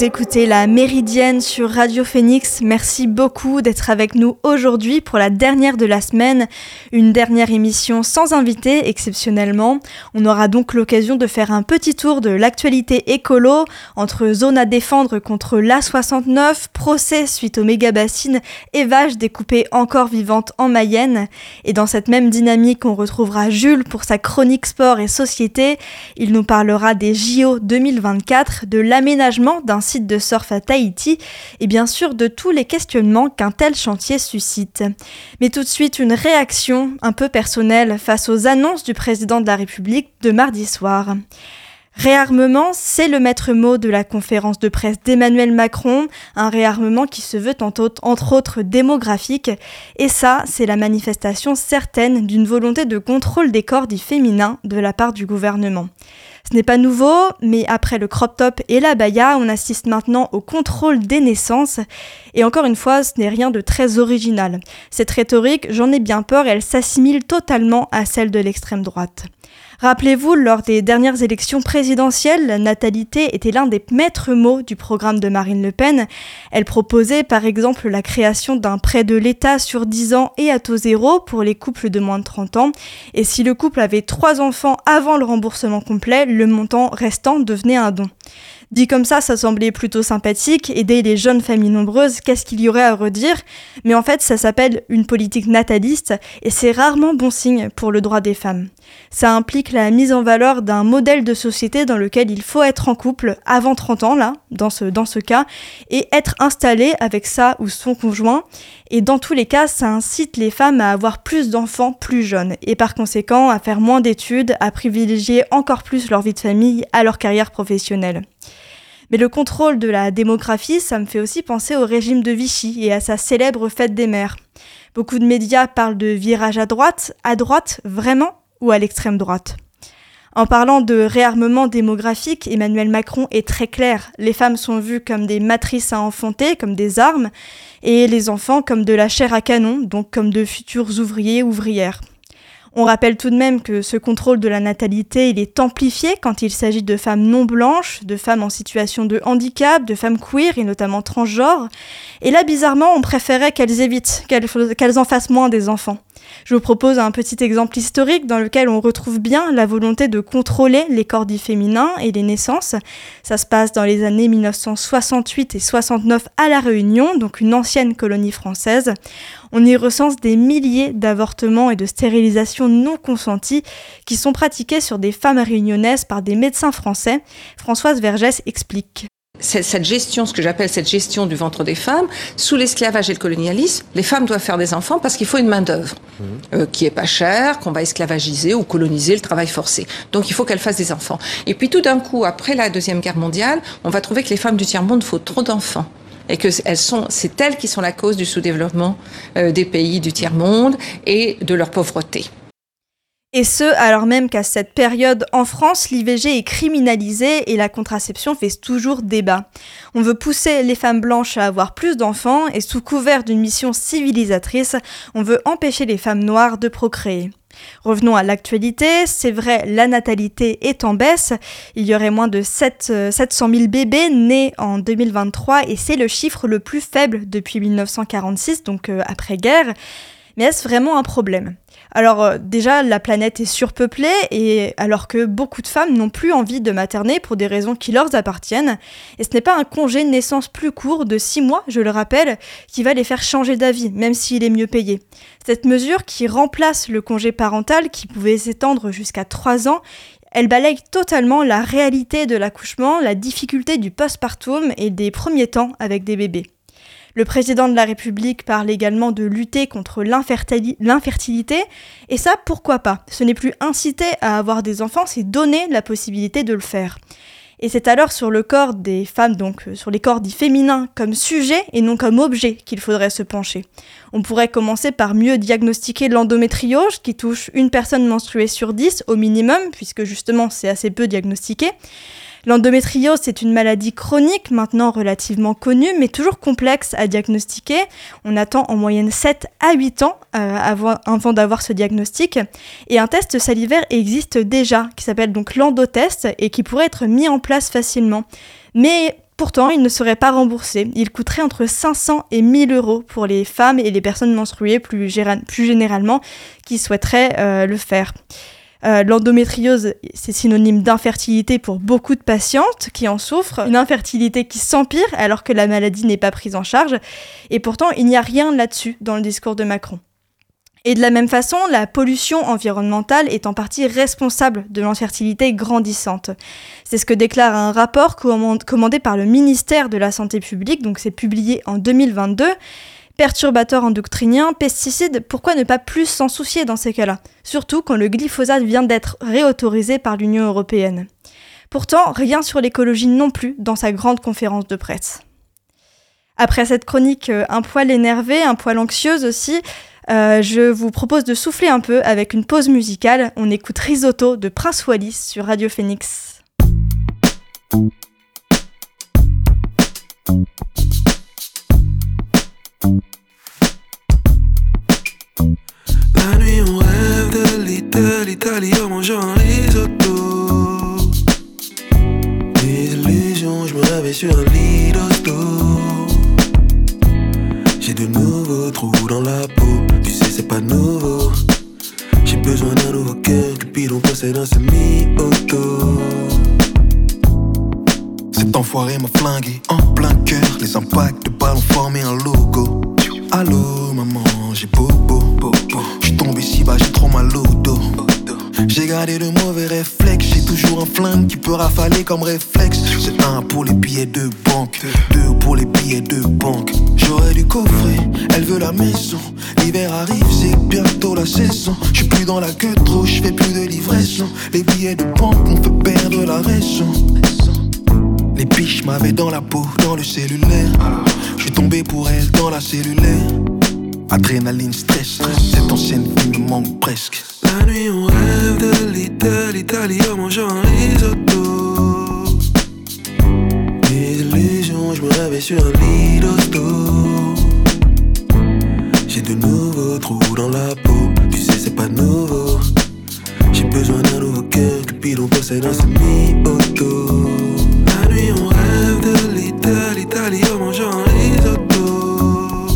Vous écoutez la Méridienne sur Radio Phoenix. Merci beaucoup d'être avec nous aujourd'hui pour la dernière de la semaine. Une dernière émission sans invité, exceptionnellement. On aura donc l'occasion de faire un petit tour de l'actualité écolo entre zone à défendre contre l'A69, procès suite aux méga bassines et vaches découpées encore vivantes en Mayenne. Et dans cette même dynamique, on retrouvera Jules pour sa chronique sport et société. Il nous parlera des JO 2024, de l'aménagement d'un site de surf à Tahiti et bien sûr de tous les questionnements qu'un tel chantier suscite. Mais tout de suite une réaction un peu personnelle face aux annonces du président de la République de mardi soir. Réarmement, c'est le maître mot de la conférence de presse d'Emmanuel Macron, un réarmement qui se veut entre autres démographique, et ça, c'est la manifestation certaine d'une volonté de contrôle des corps dits féminins de la part du gouvernement. Ce n'est pas nouveau, mais après le crop top et la baya, on assiste maintenant au contrôle des naissances. Et encore une fois, ce n'est rien de très original. Cette rhétorique, j'en ai bien peur, elle s'assimile totalement à celle de l'extrême droite. Rappelez-vous, lors des dernières élections présidentielles, la natalité était l'un des maîtres mots du programme de Marine Le Pen. Elle proposait par exemple la création d'un prêt de l'État sur 10 ans et à taux zéro pour les couples de moins de 30 ans. Et si le couple avait trois enfants avant le remboursement complet, le montant restant devenait un don. Dit comme ça, ça semblait plutôt sympathique, aider les jeunes familles nombreuses, qu'est-ce qu'il y aurait à redire? Mais en fait, ça s'appelle une politique nataliste et c'est rarement bon signe pour le droit des femmes. Ça implique la mise en valeur d'un modèle de société dans lequel il faut être en couple avant 30 ans, là, dans ce, dans ce cas, et être installé avec sa ou son conjoint. Et dans tous les cas, ça incite les femmes à avoir plus d'enfants plus jeunes, et par conséquent à faire moins d'études, à privilégier encore plus leur vie de famille à leur carrière professionnelle. Mais le contrôle de la démographie, ça me fait aussi penser au régime de Vichy et à sa célèbre fête des mères. Beaucoup de médias parlent de virage à droite, à droite vraiment ou à l'extrême droite? En parlant de réarmement démographique, Emmanuel Macron est très clair. Les femmes sont vues comme des matrices à enfanter, comme des armes, et les enfants comme de la chair à canon, donc comme de futurs ouvriers ouvrières. On rappelle tout de même que ce contrôle de la natalité, il est amplifié quand il s'agit de femmes non blanches, de femmes en situation de handicap, de femmes queer et notamment transgenres. Et là, bizarrement, on préférait qu'elles évitent, qu'elles en fassent moins des enfants. Je vous propose un petit exemple historique dans lequel on retrouve bien la volonté de contrôler les corps dits féminins et les naissances. Ça se passe dans les années 1968 et 69 à La Réunion, donc une ancienne colonie française. On y recense des milliers d'avortements et de stérilisations non consenties qui sont pratiqués sur des femmes réunionnaises par des médecins français. Françoise Vergès explique cette gestion, ce que j'appelle cette gestion du ventre des femmes, sous l'esclavage et le colonialisme, les femmes doivent faire des enfants parce qu'il faut une main d'œuvre mmh. euh, qui est pas chère, qu'on va esclavagiser ou coloniser le travail forcé. Donc il faut qu'elles fassent des enfants. Et puis tout d'un coup, après la deuxième guerre mondiale, on va trouver que les femmes du tiers monde font trop d'enfants et que elles sont, c'est elles qui sont la cause du sous-développement euh, des pays du tiers monde et de leur pauvreté. Et ce, alors même qu'à cette période en France, l'IVG est criminalisée et la contraception fait toujours débat. On veut pousser les femmes blanches à avoir plus d'enfants et sous couvert d'une mission civilisatrice, on veut empêcher les femmes noires de procréer. Revenons à l'actualité, c'est vrai, la natalité est en baisse, il y aurait moins de 7, 700 000 bébés nés en 2023 et c'est le chiffre le plus faible depuis 1946, donc euh, après-guerre. Mais est-ce vraiment un problème? Alors euh, déjà, la planète est surpeuplée et alors que beaucoup de femmes n'ont plus envie de materner pour des raisons qui leur appartiennent. Et ce n'est pas un congé de naissance plus court de 6 mois, je le rappelle, qui va les faire changer d'avis, même s'il est mieux payé. Cette mesure qui remplace le congé parental qui pouvait s'étendre jusqu'à 3 ans, elle balaye totalement la réalité de l'accouchement, la difficulté du postpartum et des premiers temps avec des bébés. Le président de la République parle également de lutter contre l'infertilité, et ça, pourquoi pas? Ce n'est plus inciter à avoir des enfants, c'est donner la possibilité de le faire. Et c'est alors sur le corps des femmes, donc euh, sur les corps dits féminins, comme sujet et non comme objet qu'il faudrait se pencher. On pourrait commencer par mieux diagnostiquer l'endométriose, qui touche une personne menstruée sur dix au minimum, puisque justement c'est assez peu diagnostiqué. L'endométriose, c'est une maladie chronique, maintenant relativement connue, mais toujours complexe à diagnostiquer. On attend en moyenne 7 à 8 ans euh, avant, d'avoir ce diagnostic. Et un test salivaire existe déjà, qui s'appelle donc l'endotest, et qui pourrait être mis en place facilement. Mais Pourtant, il ne serait pas remboursé. Il coûterait entre 500 et 1000 euros pour les femmes et les personnes menstruées plus, généralement qui souhaiteraient euh, le faire. Euh, l'endométriose, c'est synonyme d'infertilité pour beaucoup de patientes qui en souffrent, une infertilité qui s'empire alors que la maladie n'est pas prise en charge, et pourtant il n'y a rien là-dessus dans le discours de Macron. Et de la même façon, la pollution environnementale est en partie responsable de l'infertilité grandissante. C'est ce que déclare un rapport commandé par le ministère de la Santé publique, donc c'est publié en 2022. Perturbateurs endocriniens, pesticides, pourquoi ne pas plus s'en soucier dans ces cas-là? Surtout quand le glyphosate vient d'être réautorisé par l'Union européenne. Pourtant, rien sur l'écologie non plus dans sa grande conférence de presse. Après cette chronique euh, un poil énervée, un poil anxieuse aussi, euh, je vous propose de souffler un peu avec une pause musicale. On écoute Risotto de Prince Wallis sur Radio Phoenix. Qui peut rafaler comme réflexe. C'est un pour les billets de banque, deux pour les billets de banque. J'aurais du coffret, elle veut la maison. L'hiver arrive, c'est bientôt la saison. Je suis plus dans la queue trop, je fais plus de livraison. Les billets de banque m'ont fait perdre la raison. Les biches m'avaient dans la peau, dans le cellulaire. Je suis tombé pour elle dans la cellulaire. Adrénaline, stress, cette ancienne vie me manque presque. La nuit on rêve de l'Italie, l'Italie en mangeant un risotto. Des illusions, je me réveille sur un lit J'ai de nouveaux trous dans la peau, tu sais c'est pas nouveau. J'ai besoin d'un nouveau cœur, Cupidon possède un semi-auto. La nuit on rêve de l'Italie, l'Italie en mangeant un risotto.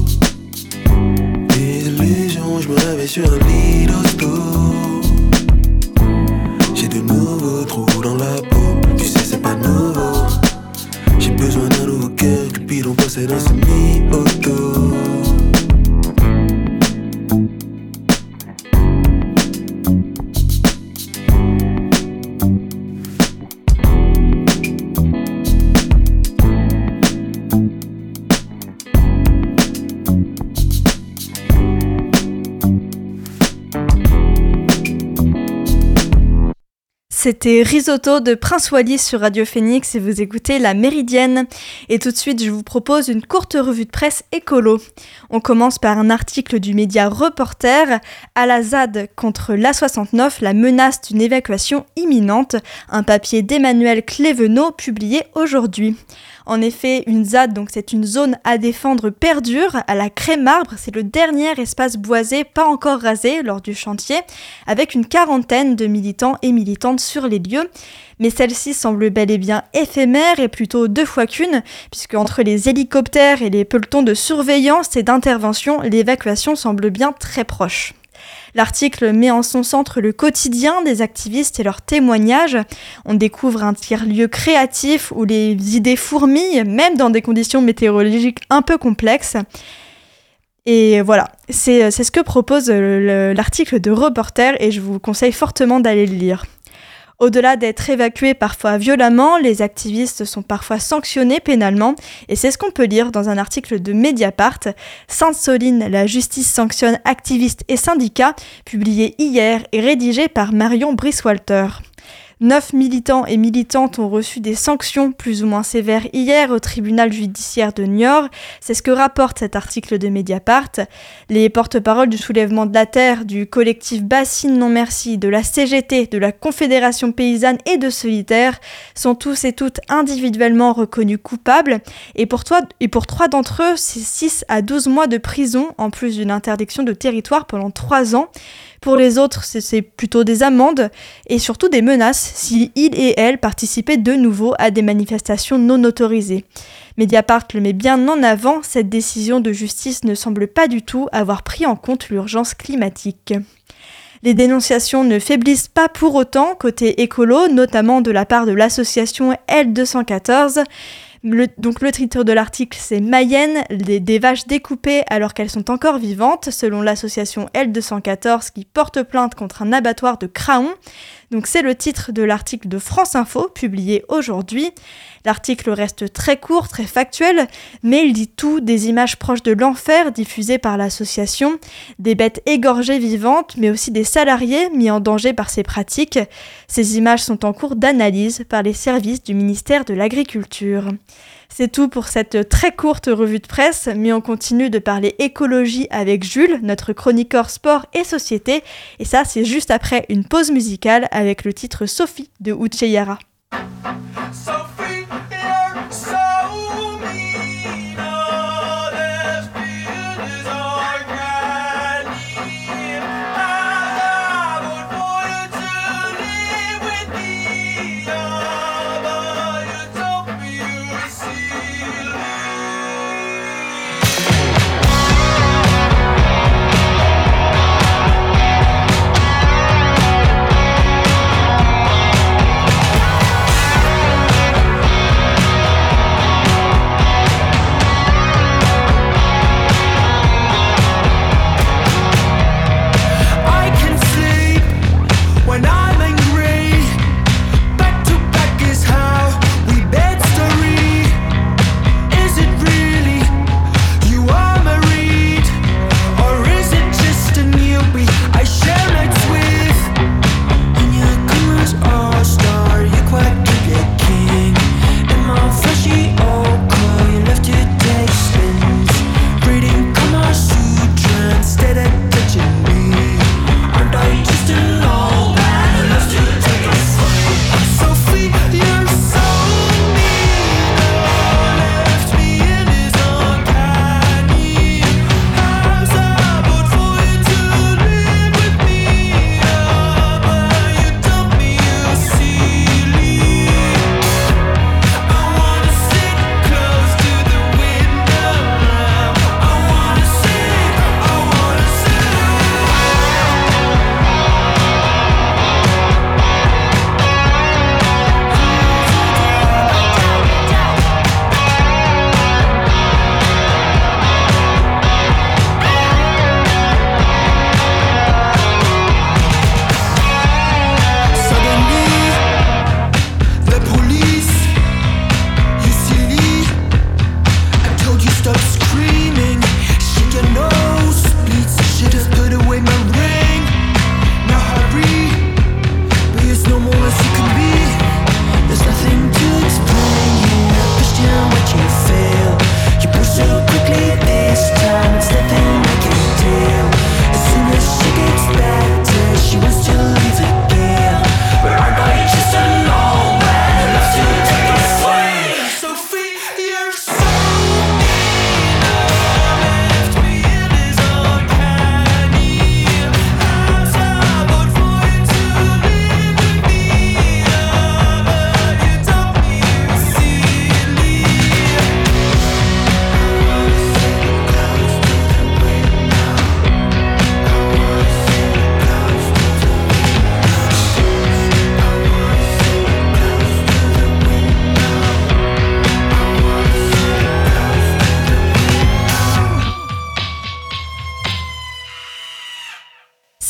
Des illusions, je me réveille sur un lit C'était Risotto de Prince Wally sur Radio Phoenix et vous écoutez La Méridienne. Et tout de suite, je vous propose une courte revue de presse écolo. On commence par un article du média Reporter à la ZAD contre l'A69, la menace d'une évacuation imminente, un papier d'Emmanuel Clévenot publié aujourd'hui. En effet, une ZAD, donc c'est une zone à défendre perdure à la Crème-Arbre. C'est le dernier espace boisé pas encore rasé lors du chantier, avec une quarantaine de militants et militantes sur les lieux. Mais celle-ci semble bel et bien éphémère et plutôt deux fois qu'une, puisque entre les hélicoptères et les pelotons de surveillance et d'intervention, l'évacuation semble bien très proche. L'article met en son centre le quotidien des activistes et leurs témoignages. On découvre un tiers-lieu créatif où les idées fourmillent, même dans des conditions météorologiques un peu complexes. Et voilà, c'est ce que propose l'article de Reporter et je vous conseille fortement d'aller le lire. Au-delà d'être évacués parfois violemment, les activistes sont parfois sanctionnés pénalement, et c'est ce qu'on peut lire dans un article de Mediapart. Sainte-Soline, la justice sanctionne activistes et syndicats, publié hier et rédigé par Marion Brice-Walter. Neuf militants et militantes ont reçu des sanctions plus ou moins sévères hier au tribunal judiciaire de Niort. C'est ce que rapporte cet article de Mediapart. Les porte-paroles du soulèvement de la terre, du collectif Bassine Non Merci, de la CGT, de la Confédération paysanne et de Solitaire sont tous et toutes individuellement reconnus coupables. Et pour, et pour trois d'entre eux, c'est 6 à 12 mois de prison en plus d'une interdiction de territoire pendant 3 ans. Pour les autres, c'est plutôt des amendes et surtout des menaces si ils et elles participaient de nouveau à des manifestations non autorisées. Mediapart le met bien en avant, cette décision de justice ne semble pas du tout avoir pris en compte l'urgence climatique. Les dénonciations ne faiblissent pas pour autant côté écolo, notamment de la part de l'association L214. Donc le titre de l'article c'est Mayenne, des, vaches découpées alors qu'elles sont encore vivantes, selon l'association L214 qui porte plainte contre un abattoir de Craon. Donc c'est le titre de l'article de France Info publié aujourd'hui. L'article reste très court, très factuel, mais il dit tout des images proches de l'enfer diffusées par l'association, des bêtes égorgées vivantes, mais aussi des salariés mis en danger par ces pratiques. Ces images sont en cours d'analyse par les services du ministère de l'Agriculture. C'est tout pour cette très courte revue de presse, mais on continue de parler écologie avec Jules, notre chroniqueur sport et société, et ça c'est juste après une pause musicale avec le titre Sophie de Uche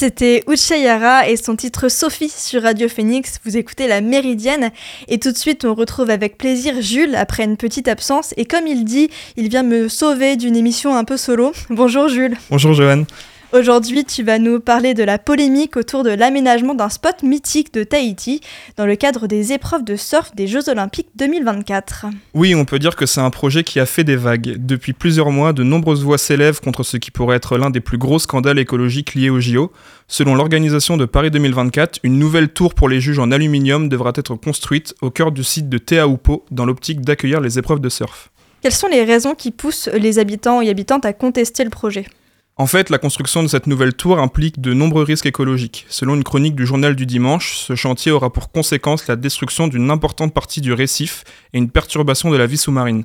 C'était Uchayara et son titre Sophie sur Radio Phoenix. Vous écoutez La Méridienne et tout de suite on retrouve avec plaisir Jules après une petite absence et comme il dit, il vient me sauver d'une émission un peu solo. Bonjour Jules. Bonjour Joanne. Aujourd'hui, tu vas nous parler de la polémique autour de l'aménagement d'un spot mythique de Tahiti dans le cadre des épreuves de surf des Jeux Olympiques 2024. Oui, on peut dire que c'est un projet qui a fait des vagues. Depuis plusieurs mois, de nombreuses voix s'élèvent contre ce qui pourrait être l'un des plus gros scandales écologiques liés aux JO. Selon l'organisation de Paris 2024, une nouvelle tour pour les juges en aluminium devra être construite au cœur du site de Teahupo dans l'optique d'accueillir les épreuves de surf. Quelles sont les raisons qui poussent les habitants et habitantes à contester le projet? En fait, la construction de cette nouvelle tour implique de nombreux risques écologiques. Selon une chronique du journal du dimanche, ce chantier aura pour conséquence la destruction d'une importante partie du récif et une perturbation de la vie sous-marine.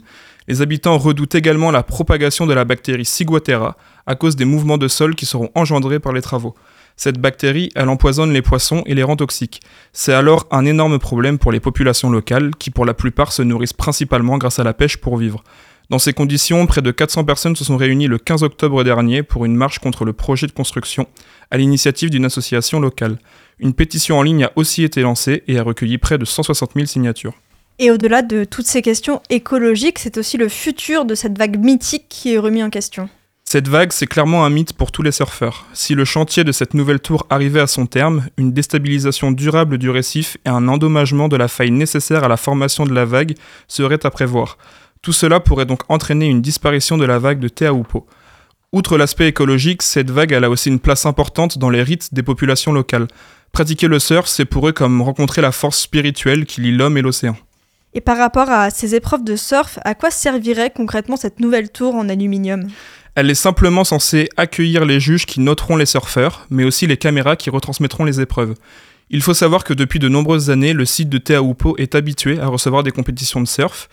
Les habitants redoutent également la propagation de la bactérie Ciguatera à cause des mouvements de sol qui seront engendrés par les travaux. Cette bactérie, elle empoisonne les poissons et les rend toxiques. C'est alors un énorme problème pour les populations locales qui pour la plupart se nourrissent principalement grâce à la pêche pour vivre. Dans ces conditions, près de 400 personnes se sont réunies le 15 octobre dernier pour une marche contre le projet de construction, à l'initiative d'une association locale. Une pétition en ligne a aussi été lancée et a recueilli près de 160 000 signatures. Et au-delà de toutes ces questions écologiques, c'est aussi le futur de cette vague mythique qui est remis en question. Cette vague, c'est clairement un mythe pour tous les surfeurs. Si le chantier de cette nouvelle tour arrivait à son terme, une déstabilisation durable du récif et un endommagement de la faille nécessaire à la formation de la vague seraient à prévoir. Tout cela pourrait donc entraîner une disparition de la vague de Teahupo. Outre l'aspect écologique, cette vague a aussi une place importante dans les rites des populations locales. Pratiquer le surf, c'est pour eux comme rencontrer la force spirituelle qui lie l'homme et l'océan. Et par rapport à ces épreuves de surf, à quoi servirait concrètement cette nouvelle tour en aluminium? Elle est simplement censée accueillir les juges qui noteront les surfeurs, mais aussi les caméras qui retransmettront les épreuves. Il faut savoir que depuis de nombreuses années, le site de Teahupo est habitué à recevoir des compétitions de surf.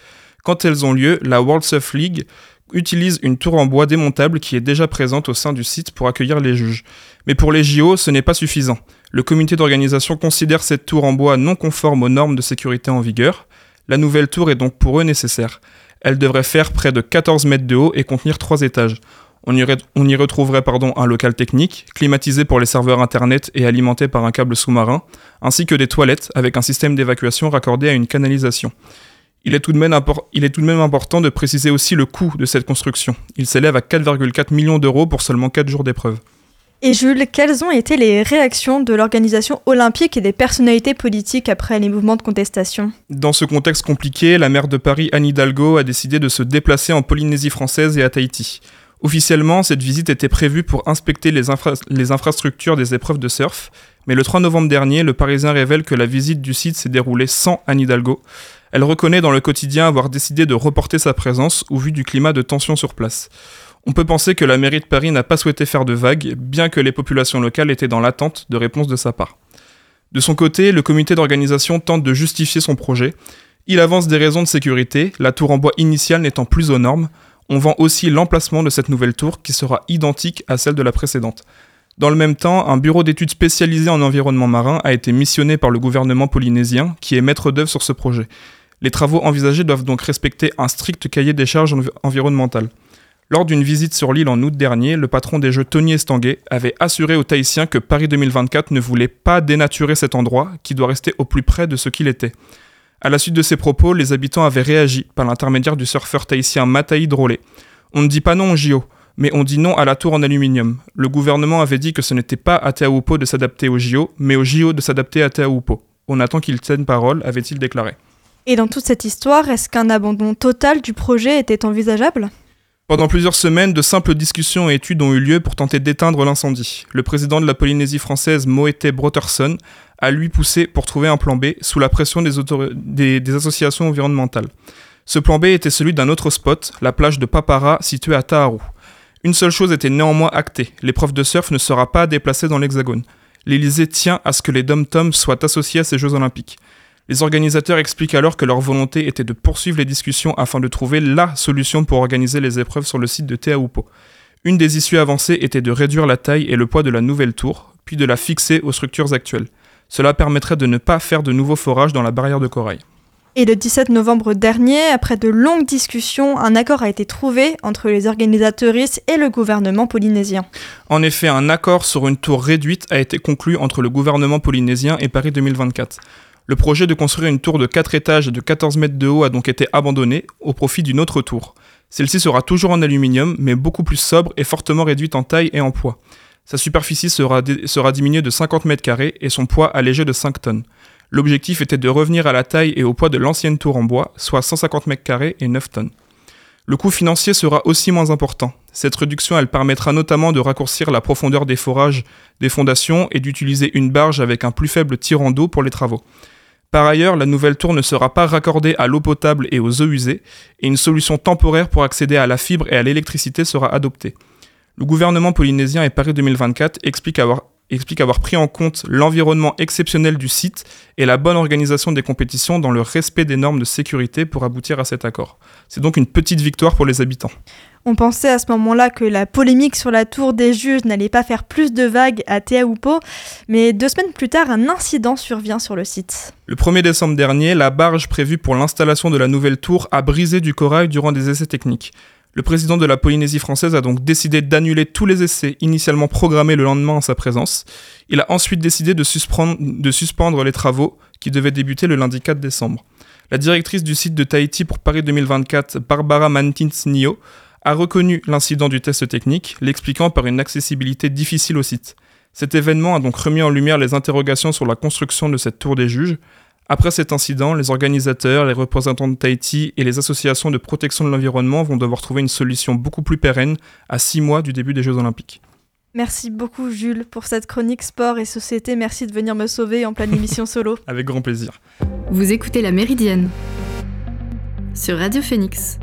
Quand elles ont lieu, la World Surf League utilise une tour en bois démontable qui est déjà présente au sein du site pour accueillir les juges. Mais pour les JO, ce n'est pas suffisant. Le comité d'organisation considère cette tour en bois non conforme aux normes de sécurité en vigueur. La nouvelle tour est donc pour eux nécessaire. Elle devrait faire près de 14 mètres de haut et contenir 3 étages. On y, on y retrouverait pardon, un local technique, climatisé pour les serveurs Internet et alimenté par un câble sous-marin, ainsi que des toilettes avec un système d'évacuation raccordé à une canalisation. Il est, tout de même il est tout de même important de préciser aussi le coût de cette construction. Il s'élève à 4,4 millions d'euros pour seulement 4 jours d'épreuve. Et Jules, quelles ont été les réactions de l'organisation olympique et des personnalités politiques après les mouvements de contestation? Dans ce contexte compliqué, la maire de Paris, Anne Hidalgo, a décidé de se déplacer en Polynésie française et à Tahiti. Officiellement, cette visite était prévue pour inspecter les, les, infrastructures des épreuves de surf, mais le 3 novembre dernier, le Parisien révèle que la visite du site s'est déroulée sans Anne Hidalgo, elle reconnaît dans le quotidien avoir décidé de reporter sa présence au vu du climat de tension sur place. On peut penser que la mairie de Paris n'a pas souhaité faire de vagues, bien que les populations locales étaient dans l'attente de réponses de sa part. De son côté, le comité d'organisation tente de justifier son projet. Il avance des raisons de sécurité, la tour en bois initiale n'étant plus aux normes. On vend aussi l'emplacement de cette nouvelle tour qui sera identique à celle de la précédente. Dans le même temps, un bureau d'études spécialisé en environnement marin a été missionné par le gouvernement polynésien qui est maître d'œuvre sur ce projet. Les travaux envisagés doivent donc respecter un strict cahier des charges environnementales. Lors d'une visite sur l'île en août dernier, le patron des Jeux Tony Estanguet avait assuré aux Tahitiens que Paris 2024 ne voulait pas dénaturer cet endroit, qui doit rester au plus près de ce qu'il était. À la suite de ces propos, les habitants avaient réagi par l'intermédiaire du surfeur tahitien Mataï Drolé. On ne dit pas non au JO, mais on dit non à la tour en aluminium. Le gouvernement avait dit que ce n'était pas à Teahupo de s'adapter au JO, mais au JO de s'adapter à Teahupo. On attend qu'il tienne parole, avait-il déclaré. Et dans toute cette histoire, est-ce qu'un abandon total du projet était envisageable? Pendant plusieurs semaines, de simples discussions et études ont eu lieu pour tenter d'éteindre l'incendie. Le président de la Polynésie française, Moete Brotherson, a lui poussé pour trouver un plan B sous la pression des, associations environnementales. Ce plan B était celui d'un autre spot, la plage de Papara, située à Taharu. Une seule chose était néanmoins actée, l'épreuve de surf ne sera pas déplacée dans l'Hexagone. L'Élysée tient à ce que les dom-toms soient associés à ces Jeux Olympiques. Les organisateurs expliquent alors que leur volonté était de poursuivre les discussions afin de trouver LA solution pour organiser les épreuves sur le site de Teahupo. Une des issues avancées était de réduire la taille et le poids de la nouvelle tour, puis de la fixer aux structures actuelles. Cela permettrait de ne pas faire de nouveaux forages dans la barrière de corail. Et le 17 novembre dernier, après de longues discussions, un accord a été trouvé entre les organisateuristes et le gouvernement polynésien. En effet, un accord sur une tour réduite a été conclu entre le gouvernement polynésien et Paris 2024. Le projet de construire une tour de 4 étages de 14 mètres de haut a donc été abandonné au profit d'une autre tour. Celle-ci sera toujours en aluminium, mais beaucoup plus sobre et fortement réduite en taille et en poids. Sa superficie sera, sera diminuée de 50 mètres carrés et son poids allégé de 5 tonnes. L'objectif était de revenir à la taille et au poids de l'ancienne tour en bois, soit 150 mètres carrés et 9 tonnes. Le coût financier sera aussi moins important. Cette réduction, elle permettra notamment de raccourcir la profondeur des forages des fondations et d'utiliser une barge avec un plus faible tirant d'eau pour les travaux. Par ailleurs, la nouvelle tour ne sera pas raccordée à l'eau potable et aux eaux usées, et une solution temporaire pour accéder à la fibre et à l'électricité sera adoptée. Le gouvernement polynésien et Paris 2024 expliquent avoir explique avoir pris en compte l'environnement exceptionnel du site et la bonne organisation des compétitions dans le respect des normes de sécurité pour aboutir à cet accord. C'est donc une petite victoire pour les habitants. On pensait à ce moment-là que la polémique sur la tour des juges n'allait pas faire plus de vagues à Teahupo, mais deux semaines plus tard, un incident survient sur le site. Le 1er décembre dernier, la barge prévue pour l'installation de la nouvelle tour a brisé du corail durant des essais techniques. Le président de la Polynésie française a donc décidé d'annuler tous les essais initialement programmés le lendemain en sa présence. Il a ensuite décidé de suspendre, les travaux qui devaient débuter le lundi 4 décembre. La directrice du site de Tahiti pour Paris 2024, Barbara Mantins-Nio, a reconnu l'incident du test technique, l'expliquant par une accessibilité difficile au site. Cet événement a donc remis en lumière les interrogations sur la construction de cette tour des juges, après cet incident, les organisateurs, les représentants de Tahiti et les associations de protection de l'environnement vont devoir trouver une solution beaucoup plus pérenne à six mois du début des Jeux Olympiques. Merci beaucoup Jules pour cette chronique sport et société. Merci de venir me sauver en pleine émission solo. Avec grand plaisir. Vous écoutez La Méridienne sur Radio Phoenix.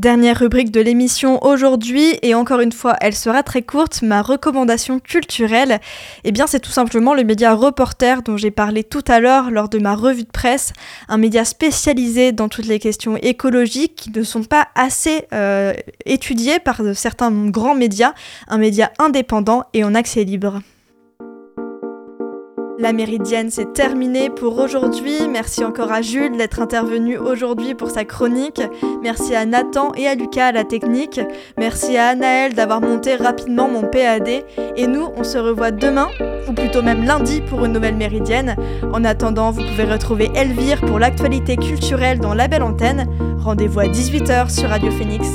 Dernière rubrique de l'émission aujourd'hui, et encore une fois, elle sera très courte, ma recommandation culturelle, eh bien c'est tout simplement le média Reporter dont j'ai parlé tout à l'heure lors de ma revue de presse, un média spécialisé dans toutes les questions écologiques qui ne sont pas assez euh, étudiées par certains grands médias, un média indépendant et en accès libre. La méridienne, c'est terminé pour aujourd'hui. Merci encore à Jules d'être intervenu aujourd'hui pour sa chronique. Merci à Nathan et à Lucas à la technique. Merci à Anaël d'avoir monté rapidement mon PAD. Et nous, on se revoit demain, ou plutôt même lundi, pour une nouvelle méridienne. En attendant, vous pouvez retrouver Elvire pour l'actualité culturelle dans la belle antenne. Rendez-vous à 18h sur Radio Phoenix.